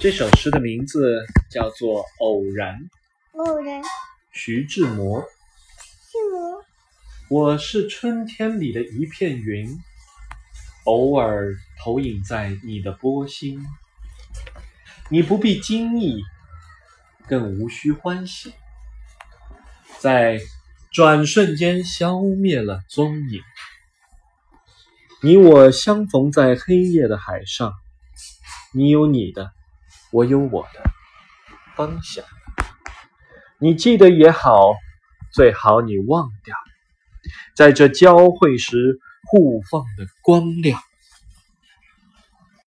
这首诗的名字叫做《偶然》，偶然徐志摩。志摩，我是春天里的一片云，偶尔投影在你的波心。你不必惊异，更无需欢喜，在转瞬间消灭了踪影。你我相逢在黑夜的海上，你有你的，我有我的方向。你记得也好，最好你忘掉，在这交汇时互放的光亮。